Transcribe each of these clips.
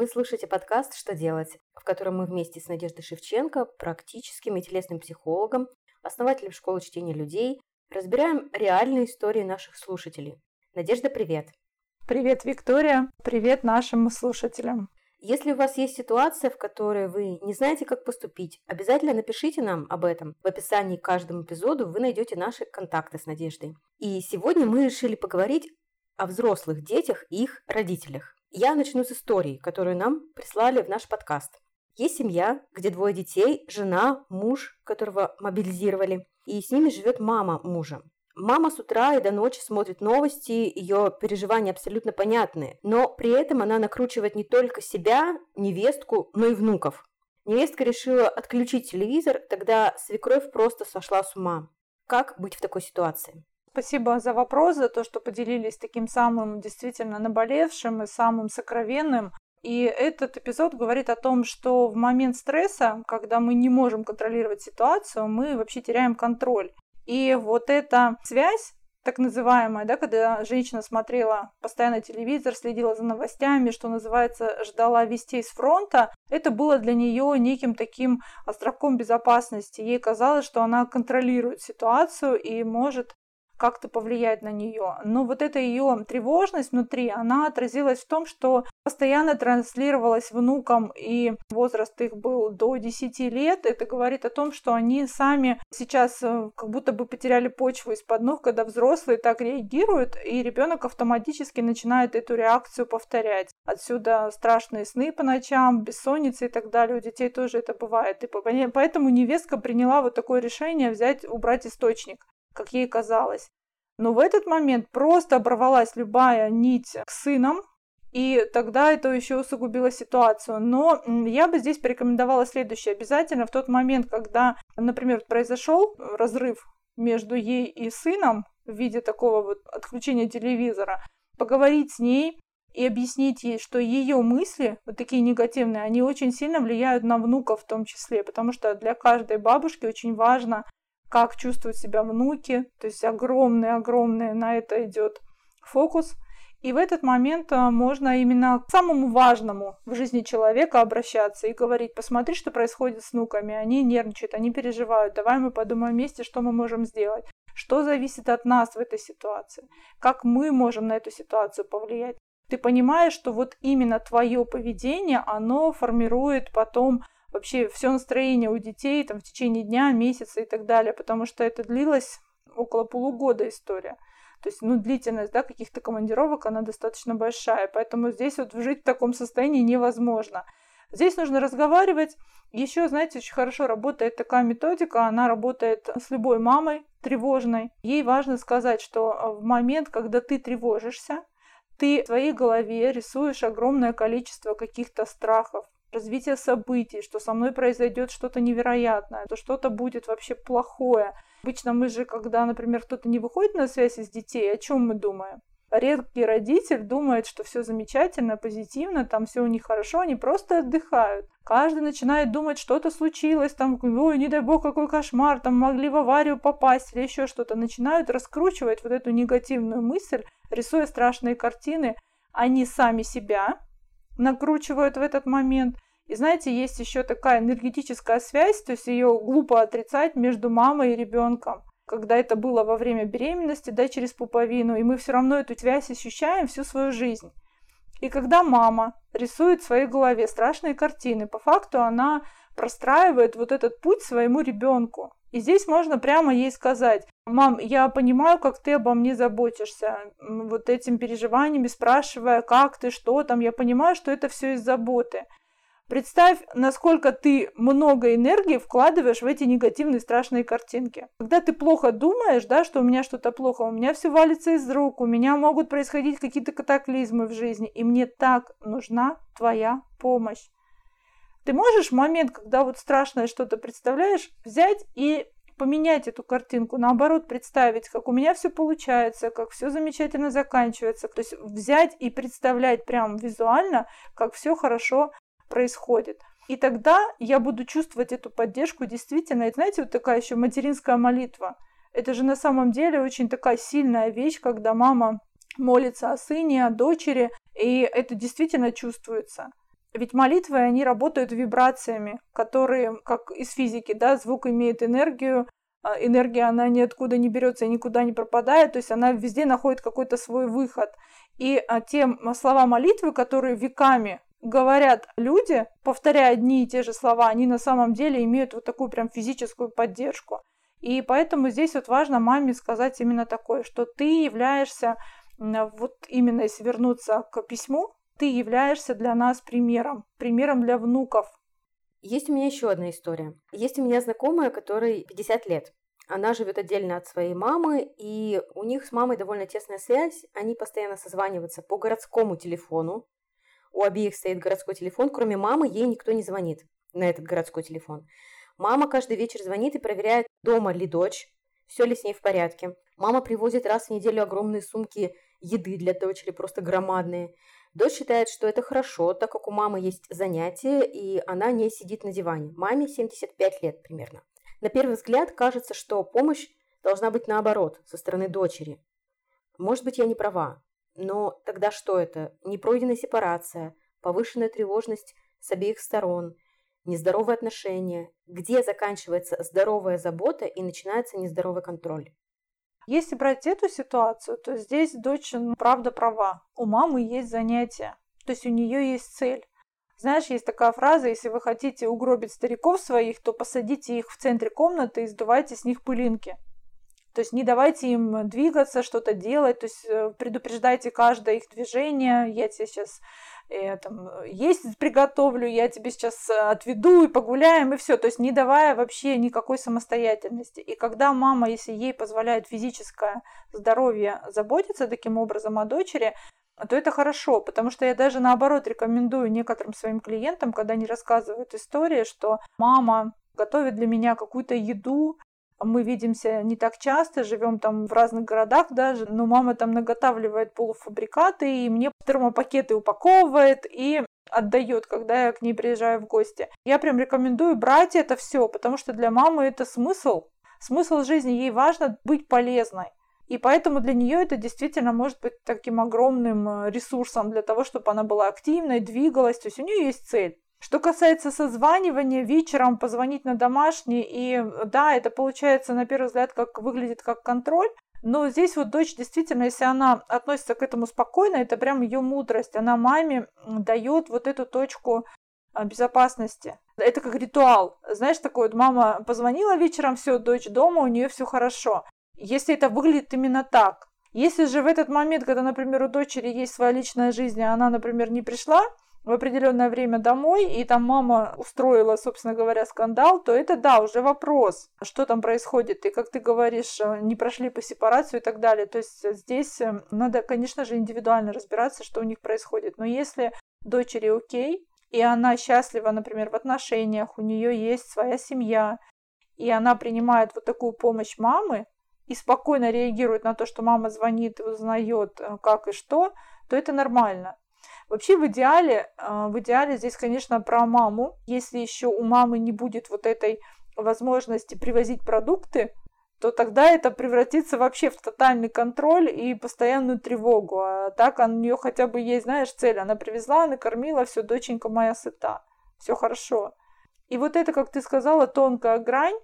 Вы слушаете подкаст «Что делать?», в котором мы вместе с Надеждой Шевченко, практическим и телесным психологом, основателем школы чтения людей, разбираем реальные истории наших слушателей. Надежда, привет! Привет, Виктория! Привет нашим слушателям! Если у вас есть ситуация, в которой вы не знаете, как поступить, обязательно напишите нам об этом. В описании к каждому эпизоду вы найдете наши контакты с Надеждой. И сегодня мы решили поговорить о взрослых детях и их родителях. Я начну с истории, которую нам прислали в наш подкаст. Есть семья, где двое детей, жена, муж, которого мобилизировали, и с ними живет мама мужа. Мама с утра и до ночи смотрит новости, ее переживания абсолютно понятны, но при этом она накручивает не только себя, невестку, но и внуков. Невестка решила отключить телевизор, тогда свекровь просто сошла с ума. Как быть в такой ситуации? Спасибо за вопрос, за то, что поделились таким самым действительно наболевшим и самым сокровенным. И этот эпизод говорит о том, что в момент стресса, когда мы не можем контролировать ситуацию, мы вообще теряем контроль. И вот эта связь так называемая, да, когда женщина смотрела постоянно телевизор, следила за новостями, что называется, ждала вестей с фронта, это было для нее неким таким островком безопасности. Ей казалось, что она контролирует ситуацию и может как-то повлиять на нее. Но вот эта ее тревожность внутри, она отразилась в том, что постоянно транслировалась внукам, и возраст их был до 10 лет. Это говорит о том, что они сами сейчас э, как будто бы потеряли почву из-под ног, когда взрослые так реагируют, и ребенок автоматически начинает эту реакцию повторять. Отсюда страшные сны по ночам, бессонница и так далее. У детей тоже это бывает. И поэтому невестка приняла вот такое решение взять, убрать источник как ей казалось. Но в этот момент просто оборвалась любая нить к сынам, и тогда это еще усугубило ситуацию. Но я бы здесь порекомендовала следующее. Обязательно в тот момент, когда, например, произошел разрыв между ей и сыном в виде такого вот отключения телевизора, поговорить с ней и объяснить ей, что ее мысли, вот такие негативные, они очень сильно влияют на внуков в том числе, потому что для каждой бабушки очень важно как чувствуют себя внуки, то есть огромный-огромный на это идет фокус. И в этот момент а, можно именно к самому важному в жизни человека обращаться и говорить, посмотри, что происходит с внуками, они нервничают, они переживают, давай мы подумаем вместе, что мы можем сделать, что зависит от нас в этой ситуации, как мы можем на эту ситуацию повлиять. Ты понимаешь, что вот именно твое поведение, оно формирует потом вообще все настроение у детей там в течение дня, месяца и так далее, потому что это длилось около полугода история. То есть, ну, длительность, да, каких-то командировок, она достаточно большая, поэтому здесь вот жить в таком состоянии невозможно. Здесь нужно разговаривать. Еще, знаете, очень хорошо работает такая методика, она работает с любой мамой тревожной. Ей важно сказать, что в момент, когда ты тревожишься, ты в своей голове рисуешь огромное количество каких-то страхов, развитие событий, что со мной произойдет что-то невероятное, то что-то будет вообще плохое. Обычно мы же, когда, например, кто-то не выходит на связь из детей, о чем мы думаем? Редкий родитель думает, что все замечательно, позитивно, там все у них хорошо, они просто отдыхают. Каждый начинает думать, что-то случилось, там, ой, не дай бог, какой кошмар, там могли в аварию попасть или еще что-то. Начинают раскручивать вот эту негативную мысль, рисуя страшные картины. Они сами себя, накручивают в этот момент. И знаете, есть еще такая энергетическая связь, то есть ее глупо отрицать между мамой и ребенком. Когда это было во время беременности, да, через пуповину, и мы все равно эту связь ощущаем всю свою жизнь. И когда мама рисует в своей голове страшные картины, по факту она простраивает вот этот путь своему ребенку. И здесь можно прямо ей сказать, мам, я понимаю, как ты обо мне заботишься, вот этим переживаниями, спрашивая, как ты, что там, я понимаю, что это все из заботы. Представь, насколько ты много энергии вкладываешь в эти негативные страшные картинки. Когда ты плохо думаешь, да, что у меня что-то плохо, у меня все валится из рук, у меня могут происходить какие-то катаклизмы в жизни, и мне так нужна твоя помощь. Ты можешь в момент, когда вот страшное что-то представляешь, взять и поменять эту картинку, наоборот, представить, как у меня все получается, как все замечательно заканчивается. То есть взять и представлять прям визуально, как все хорошо происходит. И тогда я буду чувствовать эту поддержку действительно. И знаете, вот такая еще материнская молитва. Это же на самом деле очень такая сильная вещь, когда мама молится о сыне, о дочери, и это действительно чувствуется. Ведь молитвы, они работают вибрациями, которые, как из физики, да, звук имеет энергию, а энергия, она ниоткуда не берется и никуда не пропадает, то есть она везде находит какой-то свой выход. И а, те слова молитвы, которые веками говорят люди, повторяя одни и те же слова, они на самом деле имеют вот такую прям физическую поддержку. И поэтому здесь вот важно маме сказать именно такое, что ты являешься, вот именно если вернуться к письму, ты являешься для нас примером, примером для внуков. Есть у меня еще одна история. Есть у меня знакомая, которой 50 лет. Она живет отдельно от своей мамы, и у них с мамой довольно тесная связь. Они постоянно созваниваются по городскому телефону. У обеих стоит городской телефон. Кроме мамы, ей никто не звонит на этот городской телефон. Мама каждый вечер звонит и проверяет, дома ли дочь, все ли с ней в порядке. Мама привозит раз в неделю огромные сумки еды для дочери, просто громадные. Дочь считает, что это хорошо, так как у мамы есть занятия, и она не сидит на диване. Маме 75 лет примерно. На первый взгляд кажется, что помощь должна быть наоборот, со стороны дочери. Может быть, я не права, но тогда что это? Непройденная сепарация, повышенная тревожность с обеих сторон – нездоровые отношения, где заканчивается здоровая забота и начинается нездоровый контроль. Если брать эту ситуацию, то здесь дочь, правда, права. У мамы есть занятия, то есть у нее есть цель. Знаешь, есть такая фраза, если вы хотите угробить стариков своих, то посадите их в центре комнаты и сдувайте с них пылинки. То есть не давайте им двигаться, что-то делать, то есть э, предупреждайте каждое их движение. Я тебе сейчас э, там, есть приготовлю, я тебе сейчас э, отведу и погуляем, и все. То есть не давая вообще никакой самостоятельности. И когда мама, если ей позволяет физическое здоровье заботиться таким образом о дочери, то это хорошо, потому что я даже наоборот рекомендую некоторым своим клиентам, когда они рассказывают истории, что мама готовит для меня какую-то еду, мы видимся не так часто, живем там в разных городах даже, но мама там наготавливает полуфабрикаты, и мне термопакеты упаковывает и отдает, когда я к ней приезжаю в гости. Я прям рекомендую брать это все, потому что для мамы это смысл. Смысл жизни, ей важно быть полезной. И поэтому для нее это действительно может быть таким огромным э, ресурсом для того, чтобы она была активной, двигалась. То есть у нее есть цель. Что касается созванивания, вечером позвонить на домашний, и да, это получается на первый взгляд как выглядит как контроль, но здесь вот дочь действительно, если она относится к этому спокойно, это прям ее мудрость. Она маме дает вот эту точку а, безопасности. Это как ритуал. Знаешь, такой вот мама позвонила вечером, все, дочь дома, у нее все хорошо. Если это выглядит именно так. Если же в этот момент, когда, например, у дочери есть своя личная жизнь, а она, например, не пришла, в определенное время домой, и там мама устроила, собственно говоря, скандал, то это, да, уже вопрос, что там происходит. И, как ты говоришь, э, не прошли по сепарацию и так далее. То есть здесь э, надо, конечно же, индивидуально разбираться, что у них происходит. Но если дочери окей, и она счастлива, например, в отношениях, у нее есть своя семья, и она принимает вот такую помощь мамы, и спокойно реагирует на то, что мама звонит и узнает, э, как и что, то это нормально. Вообще в идеале, а, в идеале здесь, конечно, про маму. Если еще у мамы не будет вот этой возможности привозить продукты, то тогда это превратится вообще в тотальный контроль и постоянную тревогу. А так у нее хотя бы есть, знаешь, цель. Она привезла, накормила, все, доченька моя сыта. Все хорошо. И вот это, как ты сказала, тонкая грань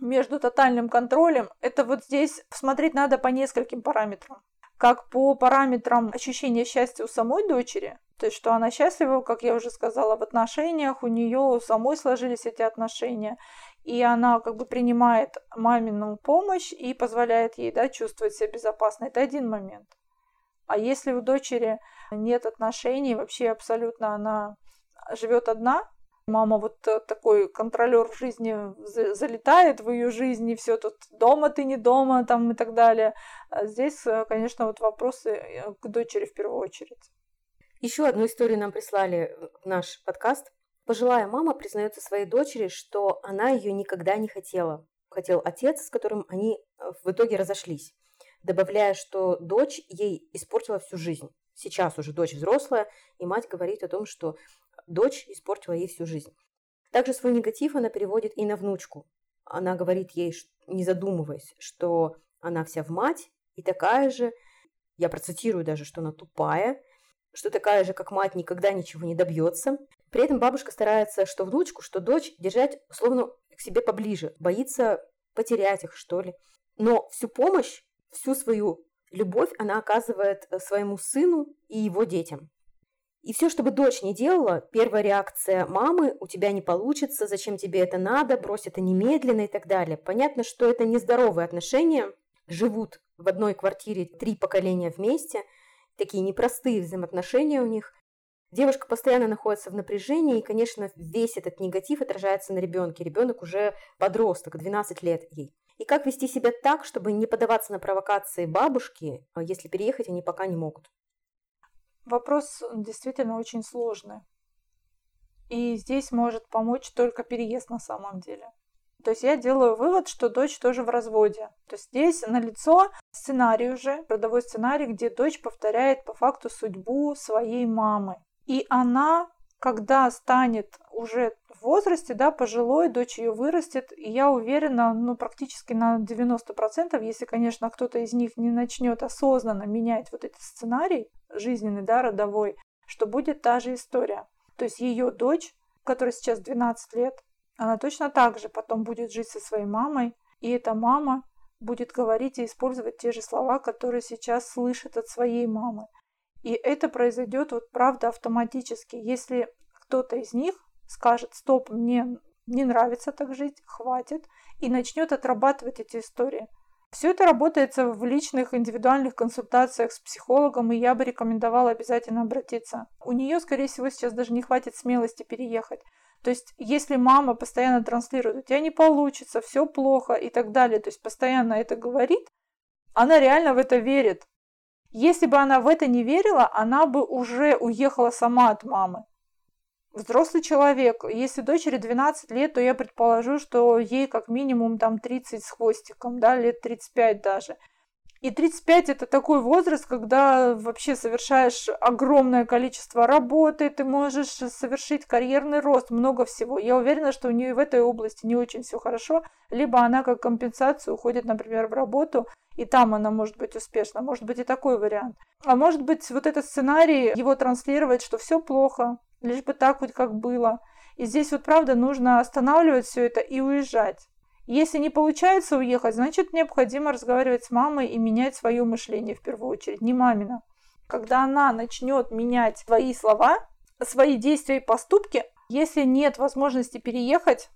между тотальным контролем, это вот здесь смотреть надо по нескольким параметрам как по параметрам ощущения счастья у самой дочери, то есть что она счастлива, как я уже сказала, в отношениях, у нее самой сложились эти отношения, и она как бы принимает мамину помощь и позволяет ей да, чувствовать себя безопасно. Это один момент. А если у дочери нет отношений, вообще абсолютно она живет одна, Мама вот э, такой контролер в жизни залетает в ее жизнь, и все тут дома ты не дома, там и так далее. А здесь, э, конечно, вот вопросы э, к дочери в первую очередь. Еще одну историю нам прислали в наш подкаст. Пожилая мама признается своей дочери, что она ее никогда не хотела. Хотел отец, с которым они в итоге разошлись, добавляя, что дочь ей испортила всю жизнь. Сейчас уже дочь взрослая, и мать говорит о том, что дочь испортила ей всю жизнь. Также свой негатив она переводит и на внучку. Она говорит ей, не задумываясь, что она вся в мать и такая же, я процитирую даже, что она тупая, что такая же, как мать, никогда ничего не добьется. При этом бабушка старается что внучку, что дочь держать, условно, к себе поближе. Боится потерять их, что ли. Но всю помощь, всю свою любовь она оказывает э, своему сыну и его детям. И все, что бы дочь не делала, первая реакция мамы «у тебя не получится», «зачем тебе это надо», «брось это немедленно» и так далее. Понятно, что это нездоровые отношения, живут в одной квартире три поколения вместе, такие непростые взаимоотношения у них. Девушка постоянно находится в напряжении, и, конечно, весь этот негатив отражается на ребенке. Ребенок уже подросток, 12 лет ей. И как вести себя так, чтобы не поддаваться на провокации бабушки, если переехать они пока не могут? Вопрос действительно очень сложный. И здесь может помочь только переезд на самом деле. То есть я делаю вывод, что дочь тоже в разводе. То есть здесь налицо сценарий уже, родовой сценарий, где дочь повторяет по факту судьбу своей мамы. И она, когда станет уже возрасте, да, пожилой, дочь ее вырастет, и я уверена, ну, практически на 90%, если, конечно, кто-то из них не начнет осознанно менять вот этот сценарий жизненный, да, родовой, что будет та же история. То есть ее дочь, которая сейчас 12 лет, она точно так же потом будет жить со своей мамой, и эта мама будет говорить и использовать те же слова, которые сейчас слышит от своей мамы. И это произойдет вот правда автоматически. Если кто-то из них скажет, стоп, мне не нравится так жить, хватит, и начнет отрабатывать эти истории. Все это работает в личных индивидуальных консультациях с психологом, и я бы рекомендовала обязательно обратиться. У нее, скорее всего, сейчас даже не хватит смелости переехать. То есть, если мама постоянно транслирует, у тебя не получится, все плохо и так далее, то есть постоянно это говорит, она реально в это верит. Если бы она в это не верила, она бы уже уехала сама от мамы взрослый человек. Если дочери 12 лет, то я предположу, что ей как минимум там 30 с хвостиком, да, лет 35 даже. И 35 это такой возраст, когда вообще совершаешь огромное количество работы, ты можешь совершить карьерный рост, много всего. Я уверена, что у нее в этой области не очень все хорошо, либо она как компенсацию уходит, например, в работу, и там она может быть успешна. Может быть и такой вариант. А может быть вот этот сценарий, его транслировать, что все плохо, лишь бы так вот как было. И здесь вот правда нужно останавливать все это и уезжать. Если не получается уехать, значит необходимо разговаривать с мамой и менять свое мышление в первую очередь, не мамина. Когда она начнет менять свои слова, свои действия и поступки, если нет возможности переехать,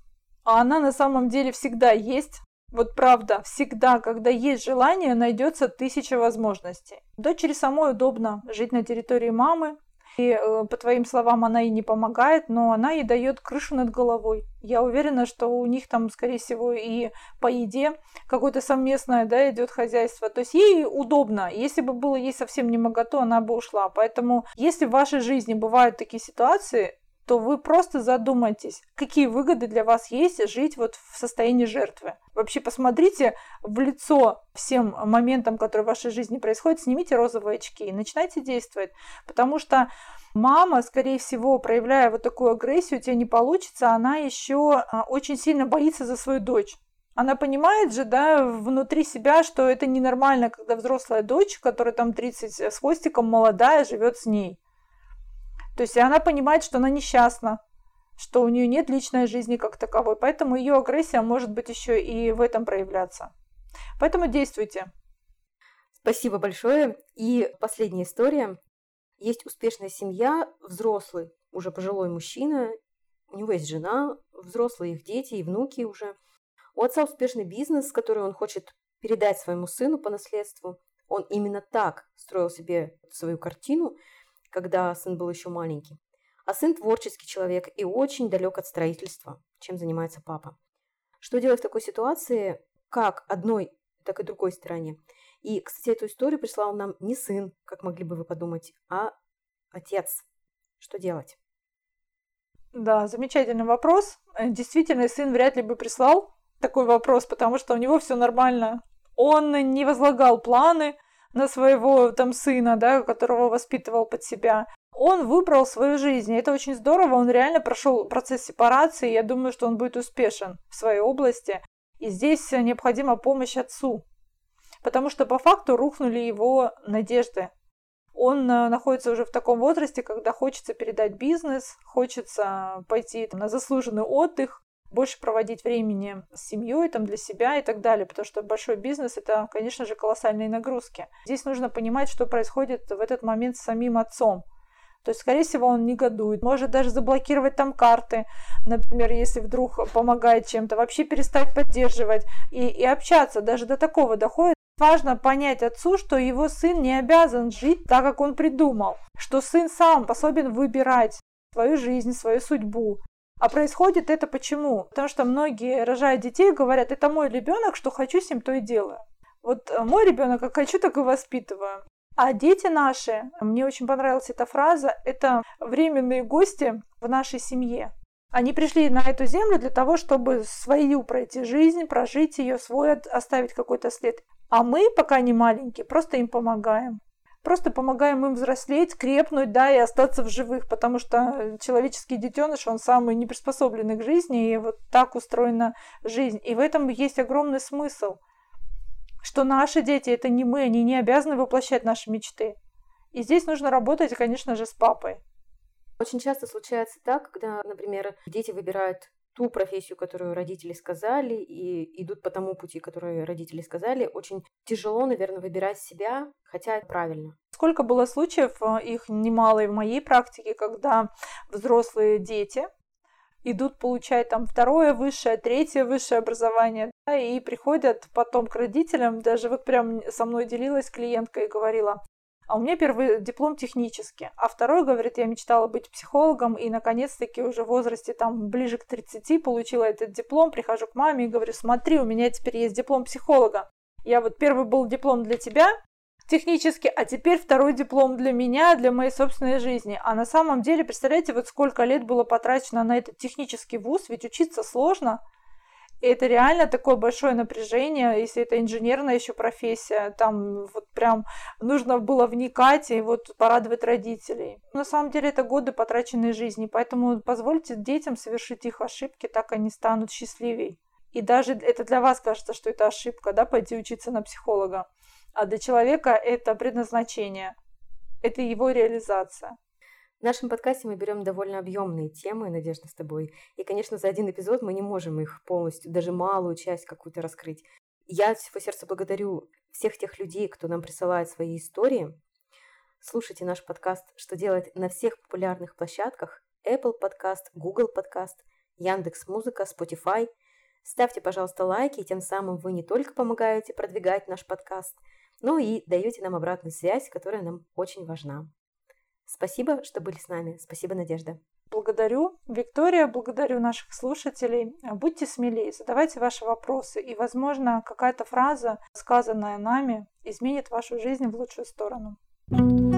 а она на самом деле всегда есть, вот правда, всегда, когда есть желание, найдется тысяча возможностей. Дочери самой удобно жить на территории мамы, и, э, по твоим словам, она ей не помогает, но она ей дает крышу над головой. Я уверена, что у них там, скорее всего, и по еде какое-то совместное, да, идет хозяйство. То есть ей удобно. Если бы было ей совсем не могото, она бы ушла. Поэтому, если в вашей жизни бывают такие ситуации, то вы просто задумайтесь, какие выгоды для вас есть жить вот в состоянии жертвы. Вообще посмотрите в лицо всем моментам, которые в вашей жизни происходят, снимите розовые очки и начинайте действовать. Потому что мама, скорее всего, проявляя вот такую агрессию, у тебя не получится, она еще а, очень сильно боится за свою дочь. Она понимает же, да, внутри себя, что это ненормально, когда взрослая дочь, которая там 30 с хвостиком, молодая, живет с ней. То есть она понимает, что она несчастна, что у нее нет личной жизни как таковой, поэтому ее агрессия может быть еще и в этом проявляться. Поэтому действуйте. Спасибо большое. И последняя история. Есть успешная семья, взрослый, уже пожилой мужчина, у него есть жена, взрослые их дети и внуки уже. У отца успешный бизнес, который он хочет передать своему сыну по наследству. Он именно так строил себе свою картину – когда сын был еще маленький. А сын творческий человек и очень далек от строительства, чем занимается папа. Что делать в такой ситуации, как одной, так и другой стороне? И, кстати, эту историю прислал нам не сын, как могли бы вы подумать, а отец. Что делать? Да, замечательный вопрос. Э, действительно, сын вряд ли бы прислал такой вопрос, потому что у него все нормально. Он не возлагал планы, на своего там сына, да, которого воспитывал под себя. Он выбрал свою жизнь, и это очень здорово, он реально прошел процесс сепарации, я думаю, что он будет успешен в своей области. И здесь необходима помощь отцу, потому что по факту рухнули его надежды. он э, находится уже в таком возрасте, когда хочется передать бизнес, хочется пойти там, на заслуженный отдых, больше проводить времени с семьей, там, для себя и так далее, потому что большой бизнес – это, конечно же, колоссальные нагрузки. Здесь нужно понимать, что происходит в этот момент с самим отцом. То есть, скорее всего, он негодует, может даже заблокировать там карты, например, если вдруг помогает чем-то, вообще перестать поддерживать и, и общаться, даже до такого доходит. Важно понять отцу, что его сын не обязан жить так, как он придумал, что сын сам способен выбирать свою жизнь, свою судьбу, а происходит это почему? Потому что многие, рожая детей, говорят, это мой ребенок, что хочу с ним, то и делаю. Вот э, мой ребенок, как хочу, так и воспитываю. А дети наши, мне очень понравилась эта фраза, это временные гости в нашей семье. Они пришли на эту землю для того, чтобы свою пройти жизнь, прожить ее, свой оставить какой-то след. А мы, пока они маленькие, просто им помогаем просто помогаем им взрослеть, крепнуть, да, и остаться в живых, потому что человеческий детеныш, он самый не приспособленный к жизни, и вот так устроена жизнь. И в этом есть огромный смысл, что наши дети это не мы, они не обязаны воплощать наши мечты. И здесь нужно работать, конечно же, с папой. Очень часто случается так, когда, например, дети выбирают ту профессию, которую родители сказали, и идут по тому пути, который родители сказали, очень тяжело, наверное, выбирать себя, хотя правильно. Сколько было случаев, э, их немало и в моей практике, когда взрослые дети идут получать там второе высшее, третье высшее образование, да, и приходят потом к родителям, даже вот прям со мной делилась клиентка и говорила, а у меня первый диплом технический, а второй, говорит, я мечтала быть психологом, и наконец-таки уже в возрасте там ближе к 30 получила этот диплом, прихожу к маме и говорю, смотри, у меня теперь есть диплом психолога. Я вот первый был диплом для тебя, технически, а теперь второй диплом для меня, для моей собственной жизни. А на самом деле, представляете, вот сколько лет было потрачено на этот технический вуз, ведь учиться сложно – это реально такое большое напряжение, если это инженерная еще профессия, там вот прям нужно было вникать и вот порадовать родителей. На самом деле это годы потраченной жизни, поэтому позвольте детям совершить их ошибки, так они станут счастливее. И даже это для вас кажется, что это ошибка, да, пойти учиться на психолога. А для человека это предназначение, это его реализация. В нашем подкасте мы берем довольно объемные темы, Надежда, с тобой. И, конечно, за один эпизод мы не можем их полностью, даже малую часть какую-то раскрыть. Я от всего сердца благодарю всех тех людей, кто нам присылает свои истории. Слушайте наш подкаст «Что делать» на всех популярных площадках. Apple Podcast, Google Podcast, Яндекс Музыка, Spotify. Ставьте, пожалуйста, лайки, и тем самым вы не только помогаете продвигать наш подкаст, но и даете нам обратную связь, которая нам очень важна. Спасибо, что были с нами. Спасибо, Надежда. Благодарю, Виктория, благодарю наших слушателей. Будьте смелее, задавайте ваши вопросы, и, возможно, какая-то фраза, сказанная нами, изменит вашу жизнь в лучшую сторону. thank you